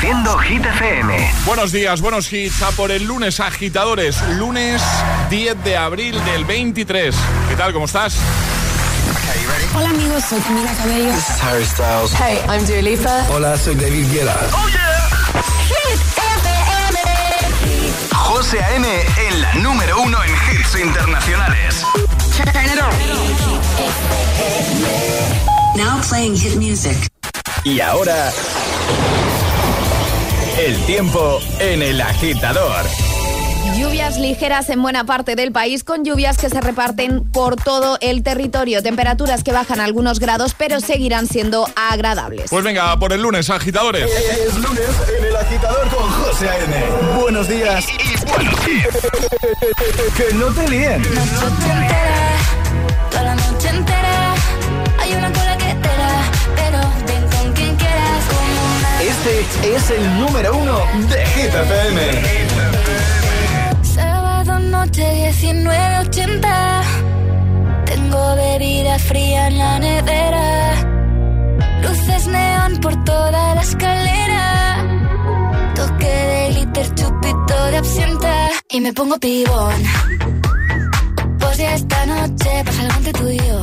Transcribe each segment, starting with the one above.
Reproduciendo Hit FM. Buenos días, buenos hits. A por el lunes, agitadores. Lunes 10 de abril del 23. ¿Qué tal? ¿Cómo estás? Hola amigos, soy Camila Cabello. This is Harry Styles. Hey, I'm Dua Lipa. Hola, soy David Guetta. ¡Oh, yeah! Hit FM. José A.M. en la número uno en hits internacionales. Turn it on. Now playing hit music. Y ahora... El tiempo en el agitador. Lluvias ligeras en buena parte del país con lluvias que se reparten por todo el territorio. Temperaturas que bajan algunos grados pero seguirán siendo agradables. Pues venga, por el lunes, agitadores. Es lunes en el agitador con José A.M. Buenos días. Y, y buenos Que no te líen. Noche entera, toda la noche entera. Hay una Este es el número uno de Hit sábado noche 1980. Tengo bebida fría en la nevera. Luces neón por toda la escalera. Toque de glitter, chupito de absenta. Y me pongo pibón. Pues ya esta noche pasa algo entre tú y yo.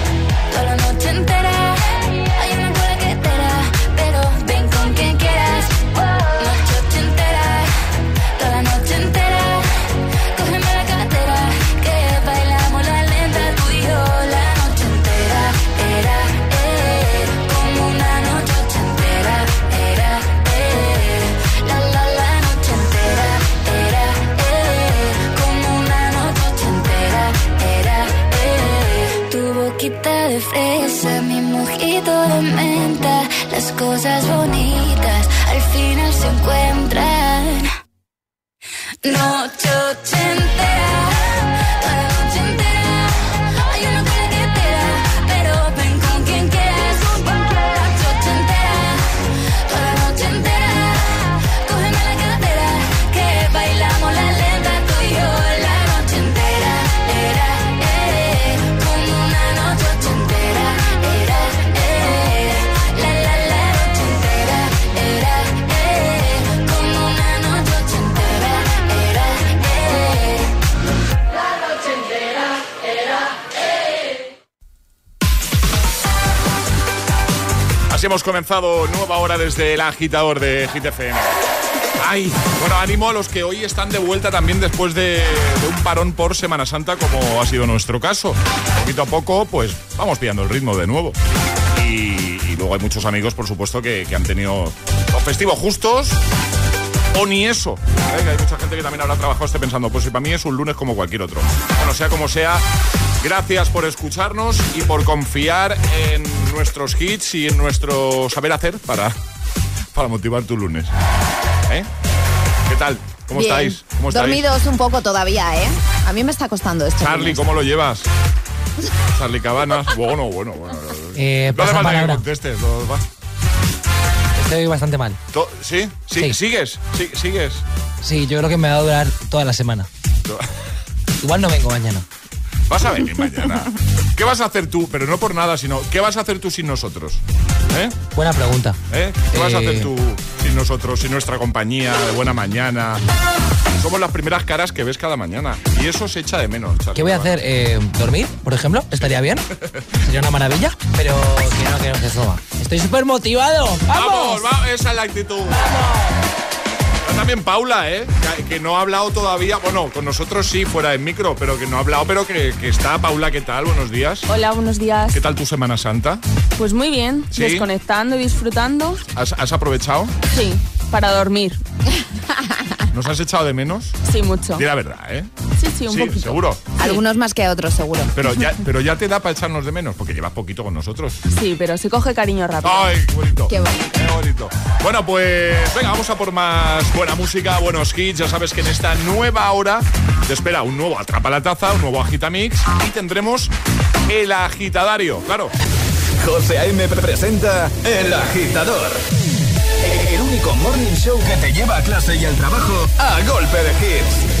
la noche entera. Hemos comenzado nueva hora desde el agitador de Hit FM. Ay, bueno, ánimo a los que hoy están de vuelta también después de, un parón por Semana Santa, como ha sido nuestro caso. Poquito a poco, pues vamos pillando el ritmo de nuevo. Y, luego hay muchos amigos, por supuesto, que, han tenido festivos justos o ni eso. Hay mucha gente que también habrá trabajado esté pensando, pues si para mí es un lunes como cualquier otro. Bueno, sea como sea, gracias por escucharnos y por confiar en nuestros hits y en nuestro saber hacer para, para motivar tu lunes. ¿Eh? ¿Qué tal? ¿Cómo Bien. estáis? ¿Cómo estáis? Dormidos un poco todavía, ¿eh? A mí me está costando esto. Charlie, ¿cómo lo llevas? Charlie Cabanas. Bueno, bueno, bueno. Eh, no hace falta que contestes. no, va. estoy bastante mal. ¿Sí? ¿Sí? ¿Sigues? ¿Sí? ¿Sigues? Sí, yo creo que me va a durar toda la semana. Igual no vengo mañana. Vas a venir mañana. ¿Qué vas a hacer tú? Pero no por nada, sino ¿qué vas a hacer tú sin nosotros? ¿Eh? Buena pregunta. ¿Eh? ¿Qué vas a hacer Eh, tú sin nosotros, sin nuestra compañía de buena mañana? Somos las primeras caras que ves cada mañana. Y eso se echa de menos. Charlie. ¿Qué voy a hacer? Eh, ¿Dormir, por ejemplo? ¿Estaría bien? Sería una maravilla. Pero que no, que no, que eso va. Estoy súper motivado. ¡Vamos! ¡Vamos! va- Esa es la actitud. Está También Paula, ¿eh? Que, que no ha hablado todavía. Bueno, con nosotros sí, fuera del micro, pero que no ha hablado, pero que, que está. Paula, ¿qué tal? Buenos días. Hola, buenos días. ¿Qué tal tu Semana Santa? Pues muy bien, ¿Sí? desconectando y disfrutando. ¿Has, has aprovechado? Sí, para dormir. ¿Nos has echado de menos? Sí, mucho. Di la verdad, ¿eh? Sí, sí, un Sí, poquito. seguro. Algunos más que otros, seguro. Pero ya, pero ya te da para echarnos de menos, porque llevas poquito con nosotros. Sí, pero se coge cariño rápido. ¡Ay, qué bonito! Qué bonito. Qué bonito. Bueno, pues venga, vamos a por más buena música, buenos hits. Ya sabes que en esta nueva hora te espera un nuevo Atrapa la Taza, un nuevo Agitamix y tendremos el agitadario, claro. José A.M. presenta El Agitador. El único morning show que te lleva a clase y al trabajo a golpe de hits.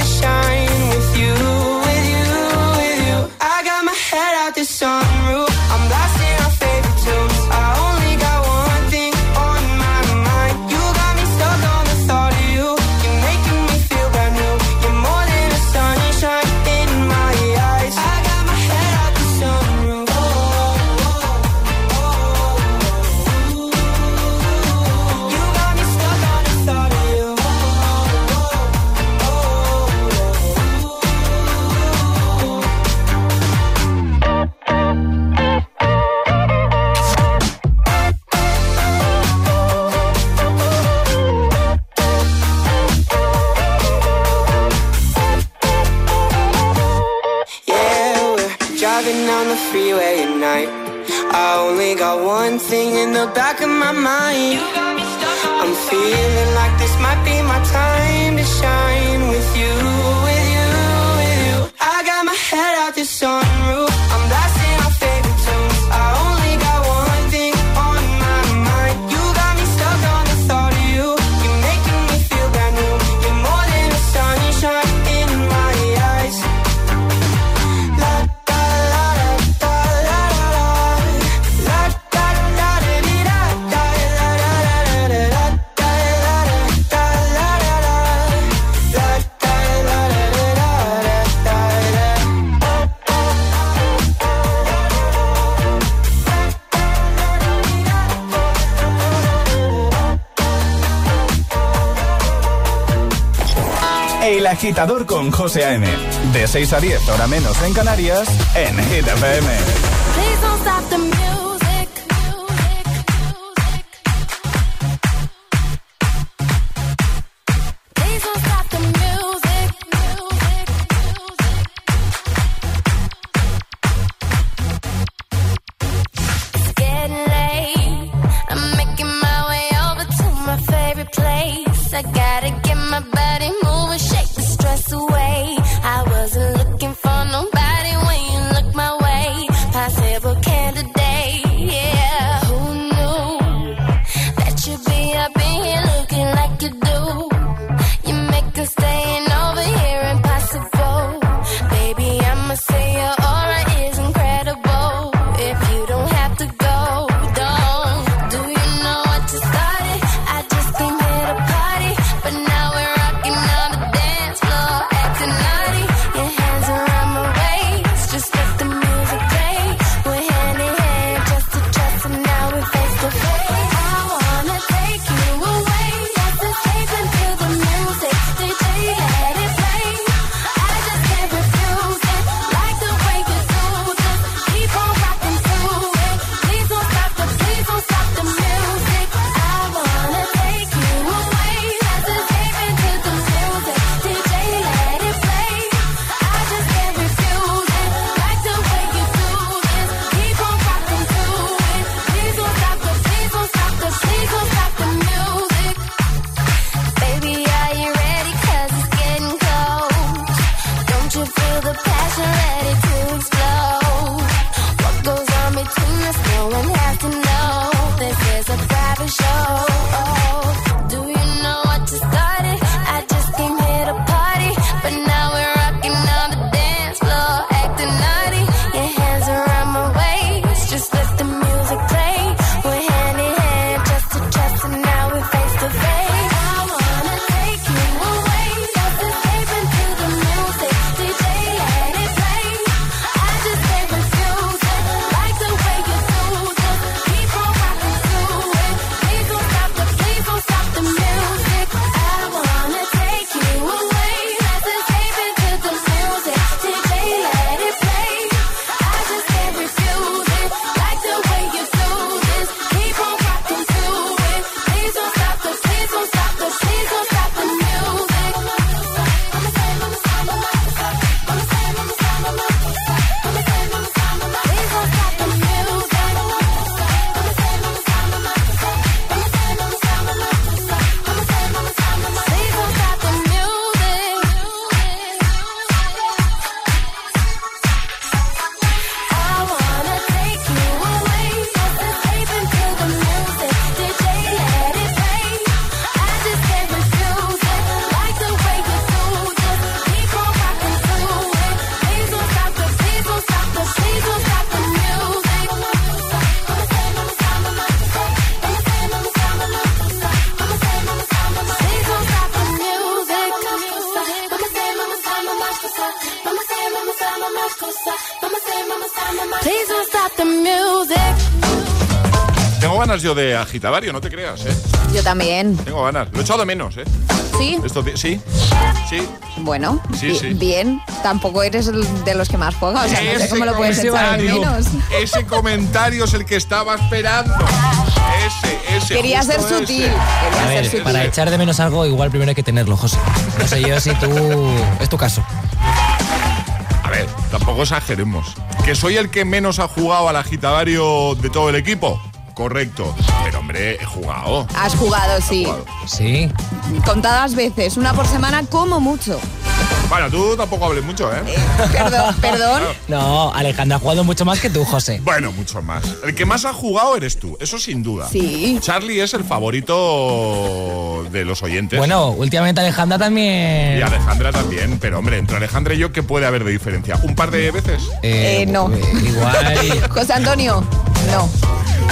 Agitador con José A.M. De 6 a 10, hora menos en Canarias, en Hit FM. I'm making my way over to my favorite place. Ganas yo de agitadario, no te creas, ¿eh? Yo también. Tengo ganas. Lo he echado de menos, ¿eh? ¿Sí? Esto, sí, sí. Bueno, Sí, sí. bien. Tampoco eres el de los que más juega. O sea, no sé cómo lo puedes echar de menos. ese comentario es el que estaba esperando. Ese, ese. Quería ser sutil. ese. Quería A ser sutil. para echar de menos algo, igual primero hay que tenerlo, José. No sé yo si tú. Es tu caso. A ver, tampoco exageremos. ¿Que soy el que menos ha jugado al agitadario de todo el equipo? Correcto. Pero hombre, he jugado. Has jugado, sí. jugado. Sí. Contadas veces, una por semana como mucho. Bueno, tú tampoco hables mucho, ¿eh? Perdón, perdón. No, Alejandra ha jugado mucho más que tú, José. Bueno, mucho más. El que más ha jugado eres tú, eso sin duda. Sí. Charlie es el favorito de los oyentes. Bueno, últimamente Alejandra también. Y Alejandra también, pero hombre, entre Alejandra y yo, ¿qué puede haber de diferencia? ¿Un par de veces? Eh, no. Igual. José Antonio, no.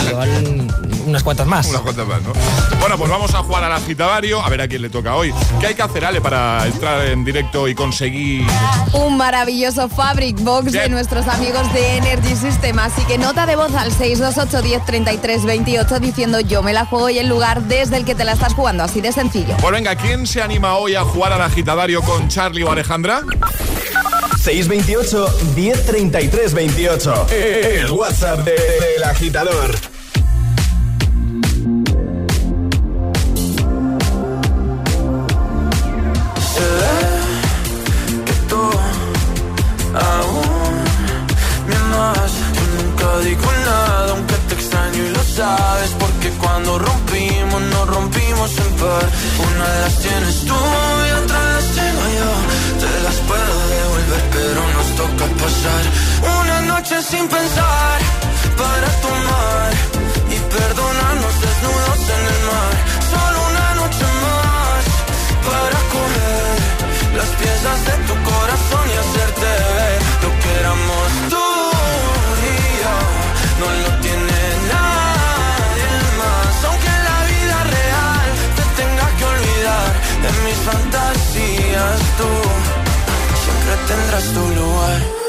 igual unas cuantas más. Unas cuantas más, ¿no? Bueno, pues vamos a jugar al agitadario, a ver a quién le toca hoy. ¿Qué hay que hacer, Ale, para entrar en directo y conseguir... Un maravilloso Fabric Box de nuestros amigos de Energy System. Así que nota de voz al 628 10 33 28 diciendo yo me la juego y el lugar desde el que te la estás jugando. Así de sencillo. Pues venga, ¿quién se anima hoy a jugar al agitadario con Charlie o Alejandra? 628 1033 28. El WhatsApp de- del agitador. que tú aún me amas. Yo nunca digo nada, aunque te extraño y lo sabes. Porque cuando rompimos, nos rompimos en par. Una de las tienes tú una noche sin pensar para tomar y perdonarnos desnudos en el mar. Solo una noche más para comer las piezas de tu corazón y hacerte ver lo que éramos tú y yo. No lo tiene nadie más, aunque en la vida real te tenga que olvidar de mis fantasías. Tú siempre tendrás tu lugar.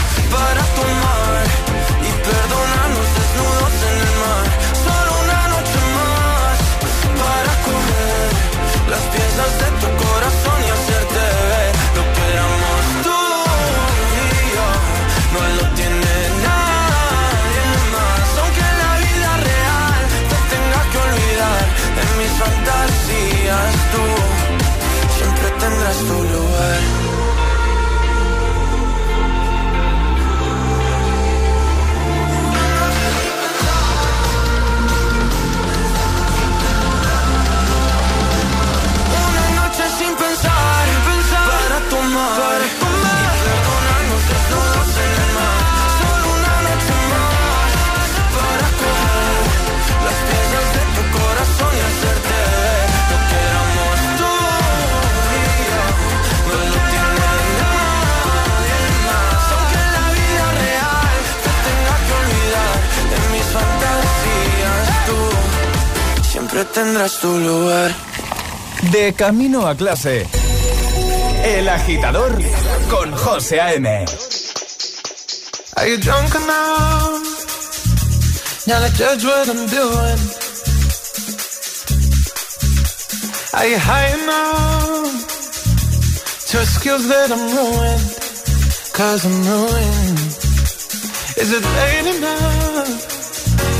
para tomar y perdonarnos desnudos en el mar. Solo una noche más para comer las piezas de tu corazón y hacerte ver lo que éramos tú y yo. No lo tiene nadie más, aunque en la vida real te tenga que olvidar de mis fantasías. Tú siempre tendrás tu lugar. Siempre tendrás tu lugar. De camino a clase. El agitador con José A.M. Are you drunk enough? Now to judge what I'm doing. Are you high enough to excuse that I'm ruined? Cause I'm ruined. Is it late enough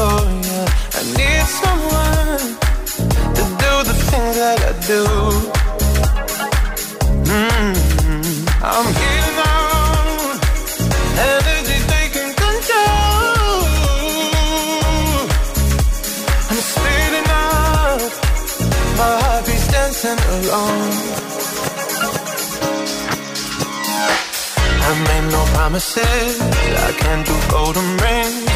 for you. I need someone to do the things that I do. Mm, I'm getting on, energy taking control. I'm speeding up, my heart beats dancing alone. I made no promises. I can't do golden rings,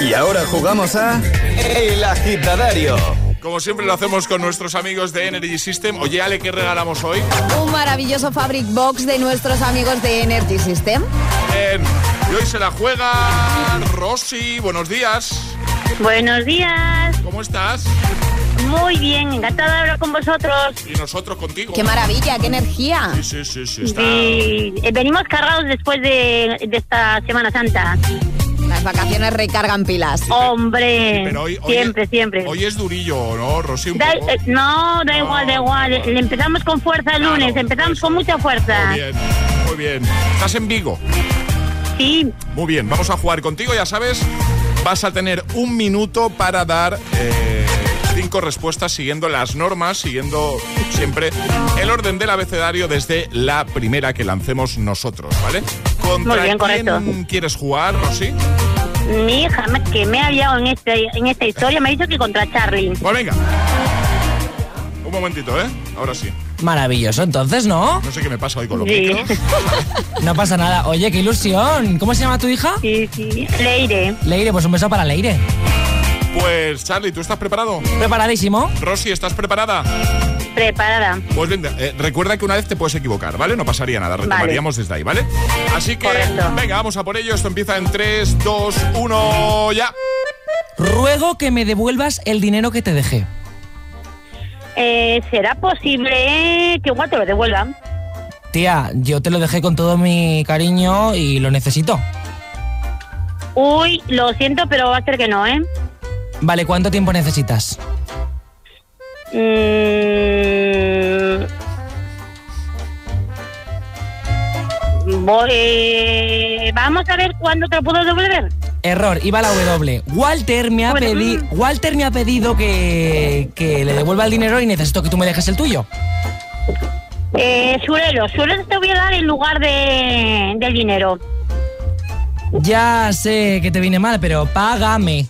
Y ahora jugamos a El Agitadario. Como siempre lo hacemos con nuestros amigos de Energy System. Oye, Ale, ¿qué regalamos hoy? Un maravilloso Fabric Box de nuestros amigos de Energy System. Bien. Y hoy se la juega Rosy. Buenos días. Buenos días, ¿Cómo estás? Muy bien, encantada de hablar con vosotros. Y nosotros contigo. ¡Qué maravilla, qué energía! Sí, sí, sí, sí, está. Y eh, venimos cargados después de, de esta Semana Santa. Las vacaciones recargan pilas. Hombre, Pero hoy, hoy siempre, es, siempre. Hoy es durillo, ¿no, Rosy? Un Da- poco. eh, no, da igual, da igual. Le empezamos con fuerza el Claro, lunes, empezamos eso con mucha fuerza. Muy bien, muy bien. ¿Estás en Vigo? Sí, Muy bien, vamos a jugar contigo, ya sabes. Vas a tener un minuto para dar eh, cinco respuestas siguiendo las normas, siguiendo siempre el orden del abecedario desde la primera que lancemos nosotros, ¿vale? ¿Contra Muy bien, quién correcto. quieres jugar, Rosy? mi hija que me ha liado en, este, en esta historia me ha dicho que contra Charlie. Pues venga. Un momentito, ¿eh? Ahora sí. Maravilloso, entonces, ¿no? No sé qué me pasa hoy con los Sí. micros. No pasa nada. Oye, qué ilusión. ¿Cómo se llama tu hija? Sí, sí, Leire. Leire, pues un beso para Leire. Pues, Charlie, ¿tú estás preparado? ¿Preparadísimo? Rosy, ¿estás preparada? Preparada. Pues bien, eh, recuerda que una vez te puedes equivocar, ¿vale? No pasaría nada, retomaríamos desde ahí, ¿vale? Así que, Correcto. venga, vamos a por ello. Esto empieza en 3, 2, 1, ya. Ruego que me devuelvas el dinero que te dejé. Eh, ¿Será posible que igual te lo devuelvan? Tía, yo te lo dejé con todo mi cariño y lo necesito. Uy, lo siento, pero va a ser que no, ¿eh? Vale, ¿cuánto tiempo necesitas? Mm, voy- Vamos a ver cuándo te lo puedo devolver. Error, iba la W. Walter me ha, Bueno, pedi- mm. Walter me ha pedido que, que le devuelva el dinero y necesito que tú me dejes el tuyo. Eh, Surelo, Surelo te voy a dar en lugar de, del dinero. Ya sé que te viene mal, pero págame.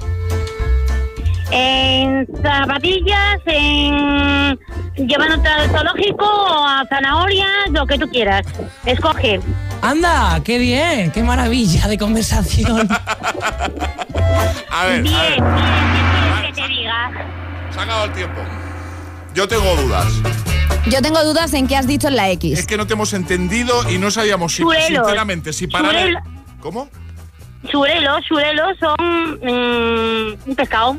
En zapatillas, en llevándote al zoológico, a zanahorias, lo que tú quieras. Escoge. Anda, qué bien, qué maravilla de conversación. A ver, Bien, a ver. bien, ¿qué quieres que te diga? Se ha acabado el tiempo. Yo tengo dudas. Yo tengo dudas en qué has dicho en la X. Es que no te hemos entendido y no sabíamos si, sinceramente si el- Churel- ¿Cómo? Churelos, churelos son mm, un pescado.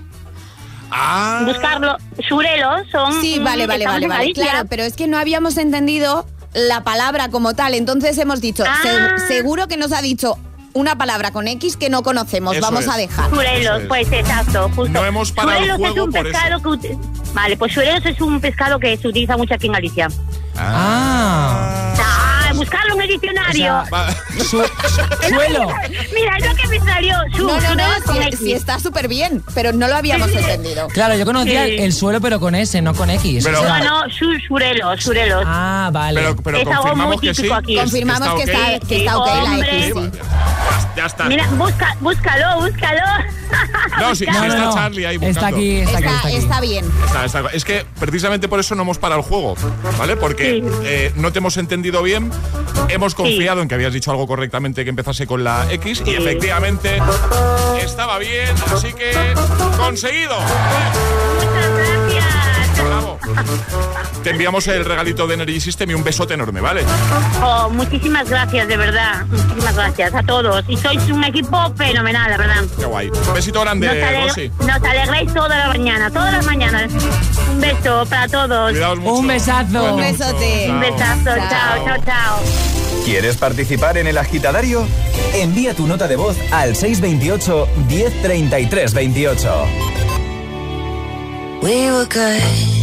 Ah. Buscarlo. Churelos son. Sí, mm, vale, vale, vale, vale. Claro, pero es que no habíamos entendido la palabra como tal. Entonces hemos dicho, Ah. "Se- seguro que nos ha dicho una palabra con X que no conocemos. Eso Vamos es. a dejar. Es. pues exacto, justo. No hemos parado el juego es un por pescado que Vale, pues churelos es un pescado que se utiliza mucho aquí en Galicia. Ah. Ah, buscarlo en el diccionario. O sea, Su- suelo. Mira, es lo que me salió. Su, No, no, no, X. sí está súper bien, pero no lo habíamos Sí, entendido. Claro, yo conocía Sí. el suelo, pero con S, no con X. Pero- O sea, No, no, su, churelos, churelos. Ah, vale. pero pero Es algo confirmamos muy que sí. típico aquí. Confirmamos que ok. está, que está ok la. X. sí. Ya está. Mira, busca, búscalo, búscalo. No, sí, No, sí no, está no. Charlie ahí Está buscando. aquí, está aquí, Está, está aquí. está bien. Está- está- Es que precisamente por eso no hemos parado el juego, ¿vale? Porque Sí. eh, no te hemos entendido bien, hemos confiado en que habías dicho algo correctamente que empezase con la X y efectivamente estaba bien, así que conseguido. Te enviamos el regalito de Energy System y un besote enorme, ¿vale? Oh, muchísimas gracias, de verdad. Muchísimas gracias a todos. Y sois un equipo fenomenal, la verdad. Qué guay. Un besito grande, Nos, aleg- Rosy. nos alegráis toda la mañana, todas las mañanas. Un beso para todos. Cuidaos mucho. Un besazo. Un besote. Un besazo. Chao, chao, chao. ¿Quieres participar en el agitadario? Envía tu nota de voz al 628 1033 28. We were good,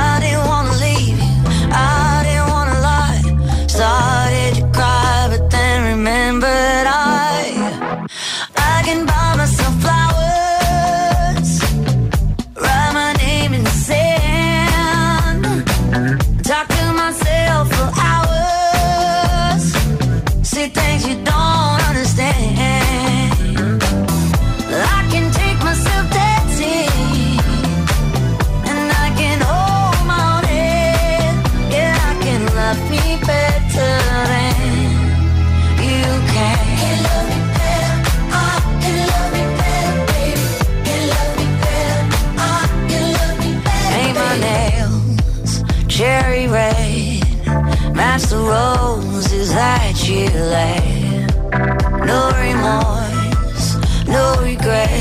that you laid. No remorse, no regret.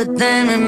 everything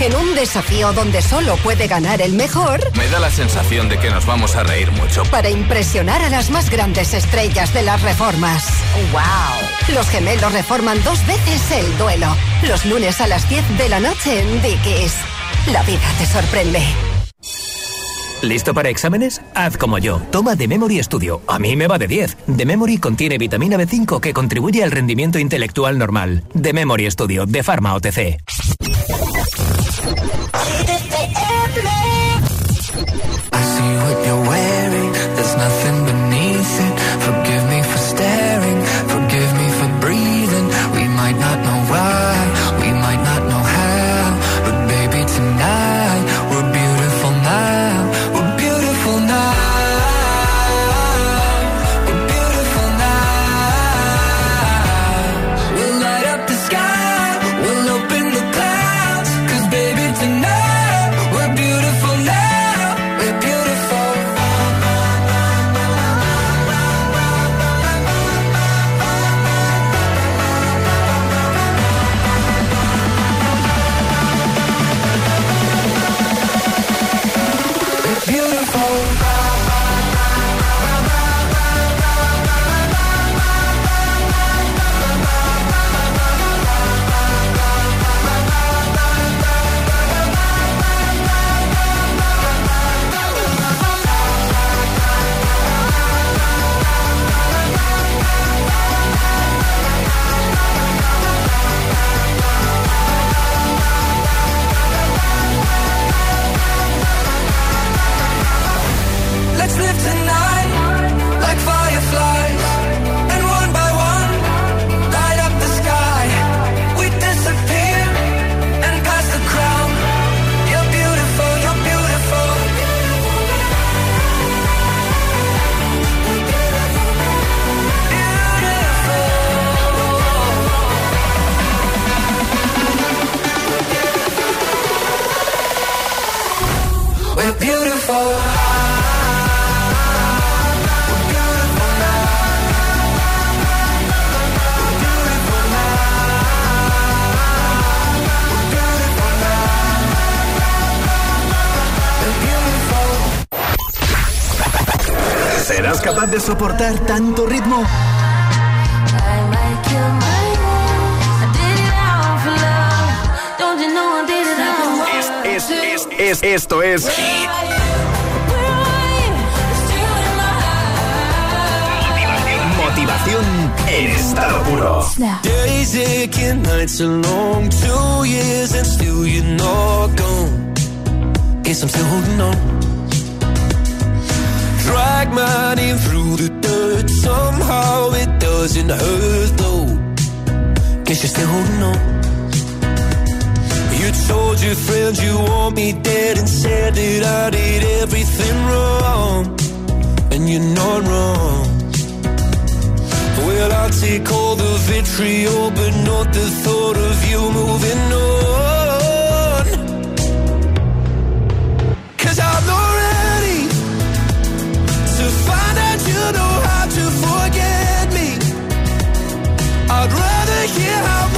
En un desafío donde solo puede ganar el mejor. Me da la sensación de que nos vamos a reír mucho. Para impresionar a las más grandes estrellas de las reformas. ¡Wow! Los gemelos reforman dos veces el duelo. Los lunes a las 10 de la noche en Dickies. La vida te sorprende. ¿Listo para exámenes? Haz como yo. Toma The Memory Studio. A mí me va de 10. The Memory contiene vitamina B5 que contribuye al rendimiento intelectual normal. The Memory Studio de Pharma OTC. I see what you're wearing, soportar tanto ritmo? Es, es, es, esto es. Motivación en estado puro. Did everything wrong. And you're not wrong. Well, I'll take all the vitriol, but not the thought of you moving on. Cause I'm not ready to find out you know how to forget me. I'd rather hear how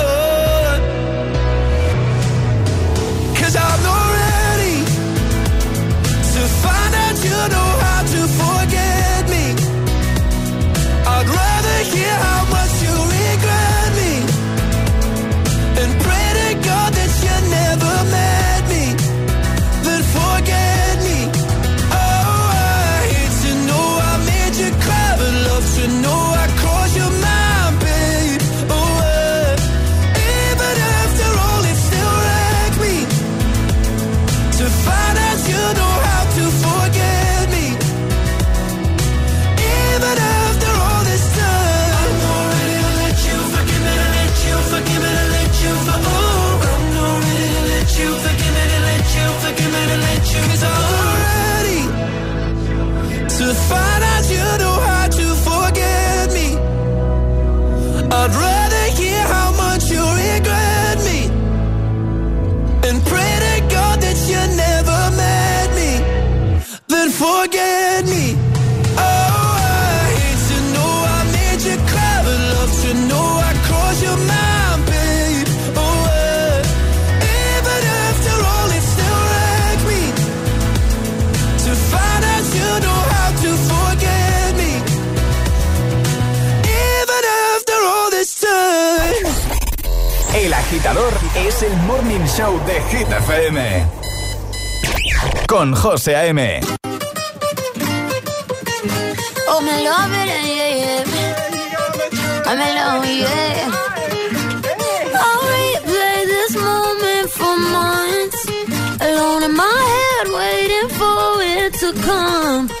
Find out es el morning show de Hit FM. Con José A.M. Oh, head, waiting for it to come.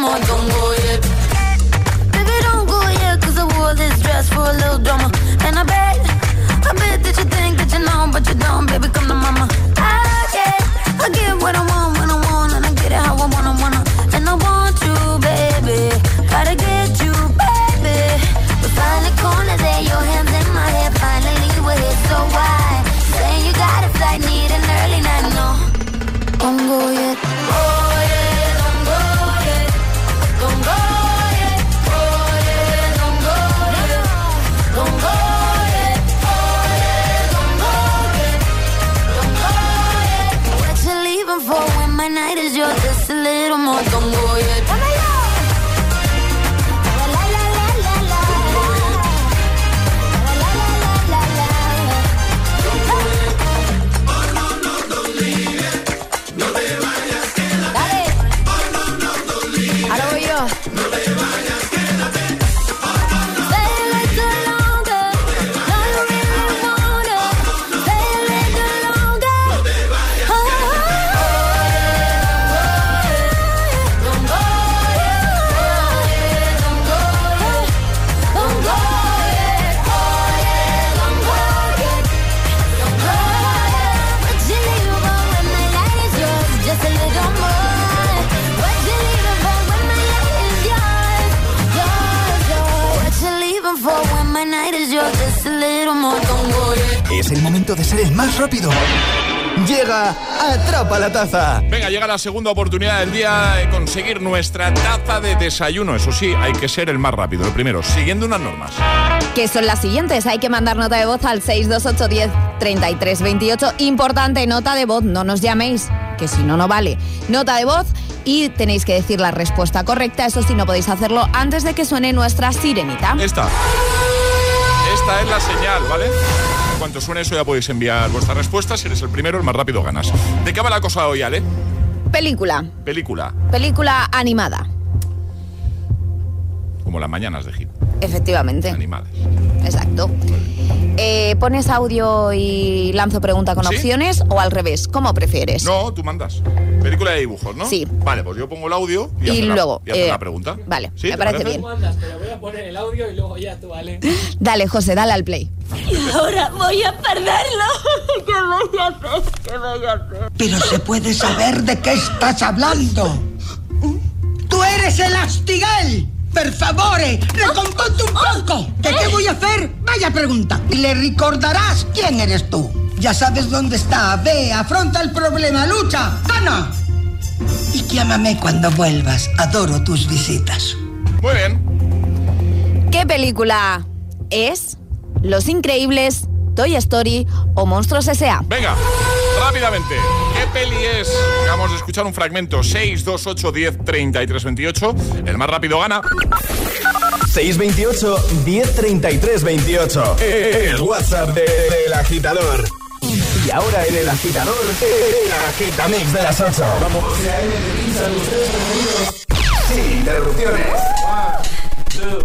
More. Don't go yet. Baby, don't go yet, cause I wore this dress for a little drama. And I bet, I bet that you think that you know, but you don't, baby, come to mama. I get, I get what I want I want, De ser el más rápido. Llega Atrapa la Taza. Venga, llega la segunda oportunidad del día de conseguir nuestra taza de desayuno. Eso sí, hay que ser el más rápido, el primero, siguiendo unas normas. Que son las siguientes. Hay que mandar nota de voz al 628 10 33 28. Importante, nota de voz, no nos llaméis. que si no, no vale. Nota de voz y tenéis que decir la respuesta correcta. Eso sí, no podéis hacerlo antes de que suene nuestra sirenita. Esta. Esta es la señal, ¿vale? Cuanto suene eso ya podéis enviar vuestras respuestas. Si eres el primero, el más rápido ganas. ¿De qué va la cosa hoy, Ale? Película. Película. Película animada. Como las mañanas de hit. Efectivamente. Animadas. Exacto. Eh, ¿Pones audio y lanzo pregunta con ¿Sí? opciones o al revés? ¿Cómo prefieres? No, tú mandas. Película de dibujos, ¿no? Sí. Vale, pues yo pongo el audio y, Y haces la- luego, y eh, la pregunta. Vale, ¿Sí? me ¿Te parece parece? bien. pero voy a poner el audio y luego ya tú, ¿vale? Dale, José, dale al play. Y ahora voy a perderlo. ¿Qué voy a hacer? ¿Qué voy a hacer? Pero se puede saber de qué estás hablando. ¡Tú eres el Astigal! Per favore, recomponte un poco. ¿Qué, ¿Qué voy a hacer? Vaya pregunta. Y le recordarás quién eres tú. Ya sabes dónde está. Ve, afronta el problema, lucha, gana. Y llámame cuando vuelvas. Adoro tus visitas. Muy bien. ¿Qué película es? Los Increíbles, Toy Story o Monstruos S.A. Venga, rápidamente. ¿Qué peli es? Acabamos de escuchar un fragmento. 6, 2, 8, 10, 33, 28. El más rápido gana. 628 1033 28. El WhatsApp de- del agitador. Y ahora en el agitador, el agitamix de las 8. Vamos. Sin interrupciones. El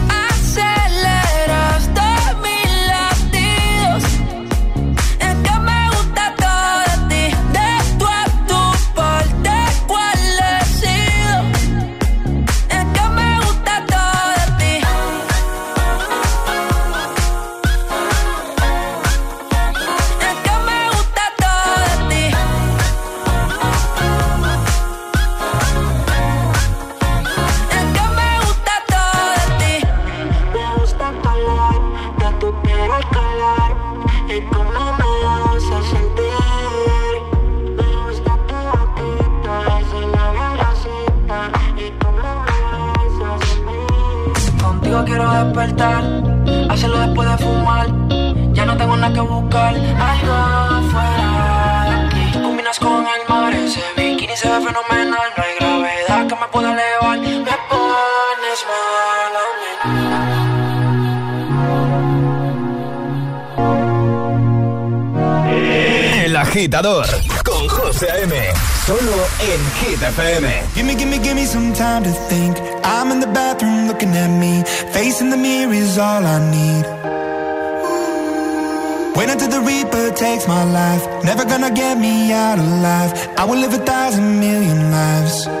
con José A.M. Solo en Hit FM. Gimme, gimme, gimme some time to think. I'm in the bathroom looking at me. Facing the mirror is all I need. Wait until the Reaper takes my life. Never gonna get me out alive. I will live a thousand million lives.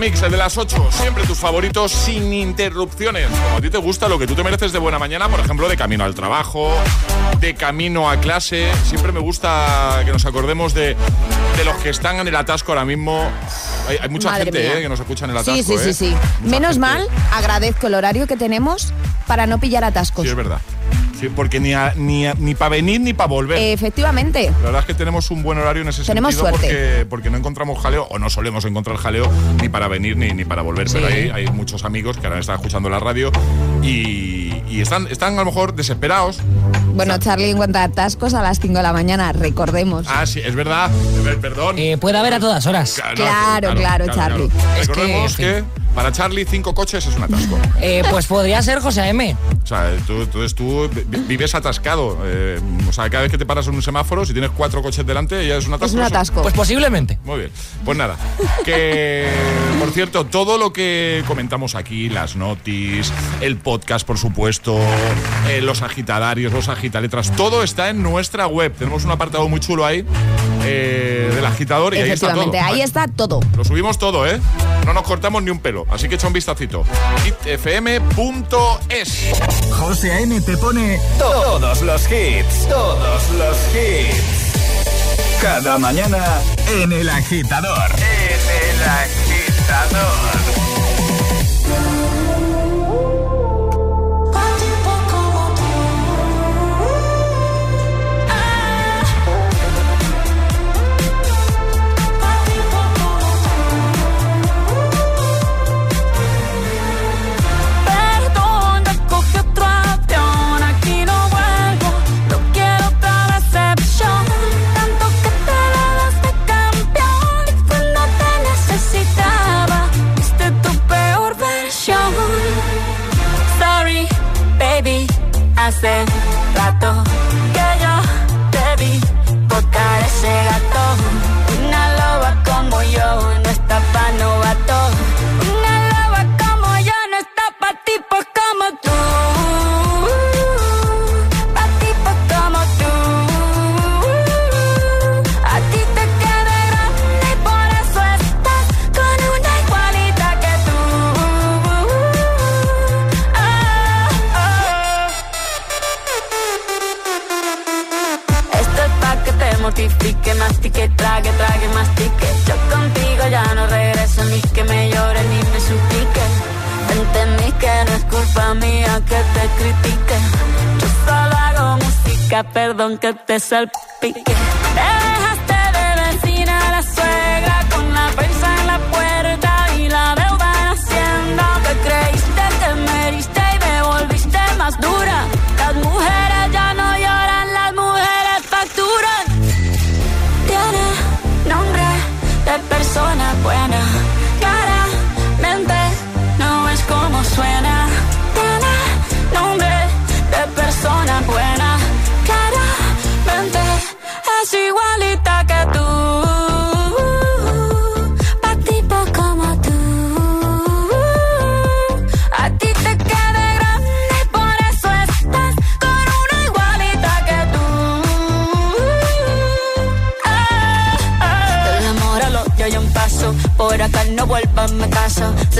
Agitamix, el de las 8, siempre tus favoritos sin interrupciones. Como a ti te gusta lo que tú te mereces de buena mañana, por ejemplo, de camino al trabajo, de camino a clase. Siempre me gusta que nos acordemos de, de los que están en el atasco ahora mismo. Hay, hay mucha Madre gente eh, que nos escucha en el atasco. Sí, sí, sí, eh. sí. Menos mal, agradezco el horario que tenemos para no pillar atascos. Sí, es verdad. Sí, porque ni, a- ni, a- ni para venir ni para volver. Efectivamente. La verdad es que tenemos un buen horario en ese Tenemos sentido suerte. Porque, porque no encontramos jaleo, o no solemos encontrar jaleo ni para venir ni, ni para volver. Pero Sí. hay, hay muchos amigos que ahora están escuchando la radio y, y están, están a lo mejor desesperados. Bueno, Charlie, en cuanto a atascos, a las 5 de la mañana, recordemos. Ah, sí, es verdad. Perdón. Eh, puede haber a todas horas. Claro, claro, Charlie. Es que, Recordemos que. Para Charlie cinco coches es un atasco. Eh, pues podría ser José M. O sea, tú, tú, tú vi- vives atascado. eh, o sea, cada vez que te paras en un semáforo, si tienes cuatro coches delante, ya es un atasco. Es un atasco. Pues posiblemente. Muy bien. Pues nada. Que, por cierto, todo lo que comentamos aquí, las notis, el podcast, por supuesto, eh, los agitadarios, los agitaletras, todo está en nuestra web. Tenemos un apartado muy chulo ahí eh, del agitador y ahí está todo. Ahí está todo. Lo subimos todo, ¿eh? No nos cortamos ni un pelo. Así que echa un vistacito. hitfm.es. José A.M. te pone todos los hits, todos los hits. Cada mañana en el agitador. En el agitador. Hace música, perdón que te salpique.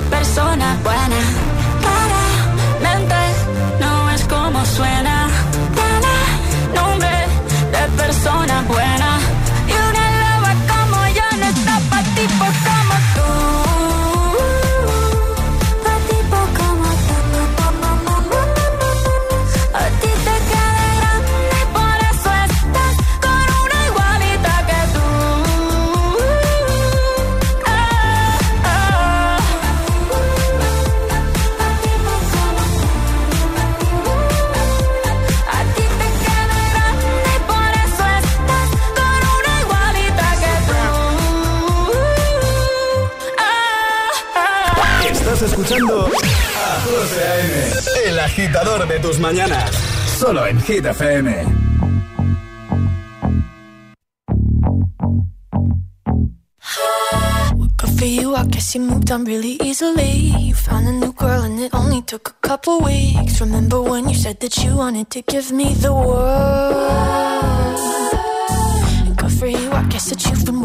persona buena. Claramente no es como suena. Escuchando a José A.M., el agitador de tus mañanas. Solo en Hit FM. For you, I guess you moved on really easily. You found a new girl and it only took a couple weeks. Remember when you said that you wanted to give me the world? And Good for you, I guess that been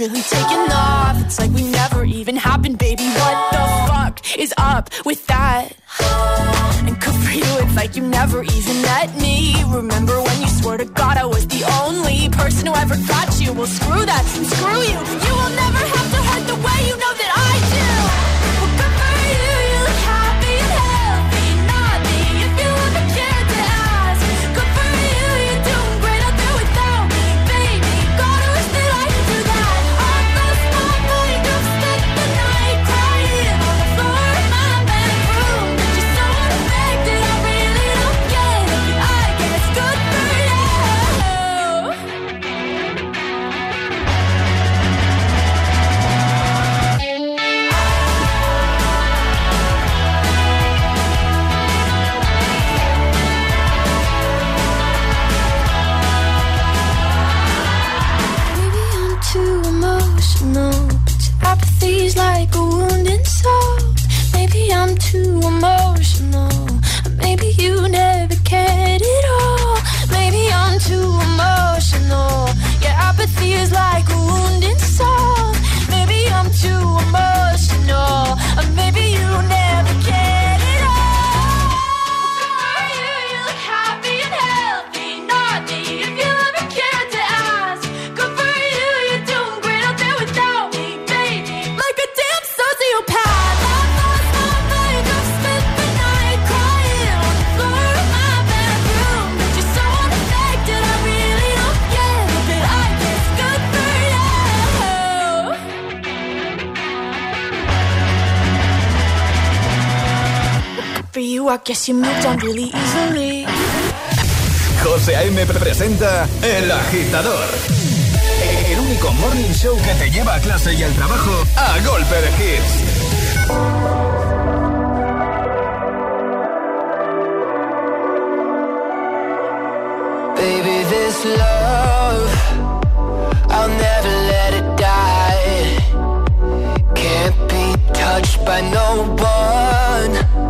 Really taking I guess you moved on really easily. José A.M. presenta El Agitador. El único morning show que te lleva a clase y al trabajo a golpe de hits. Baby, this love, I'll never let it die. Can't be touched by no one.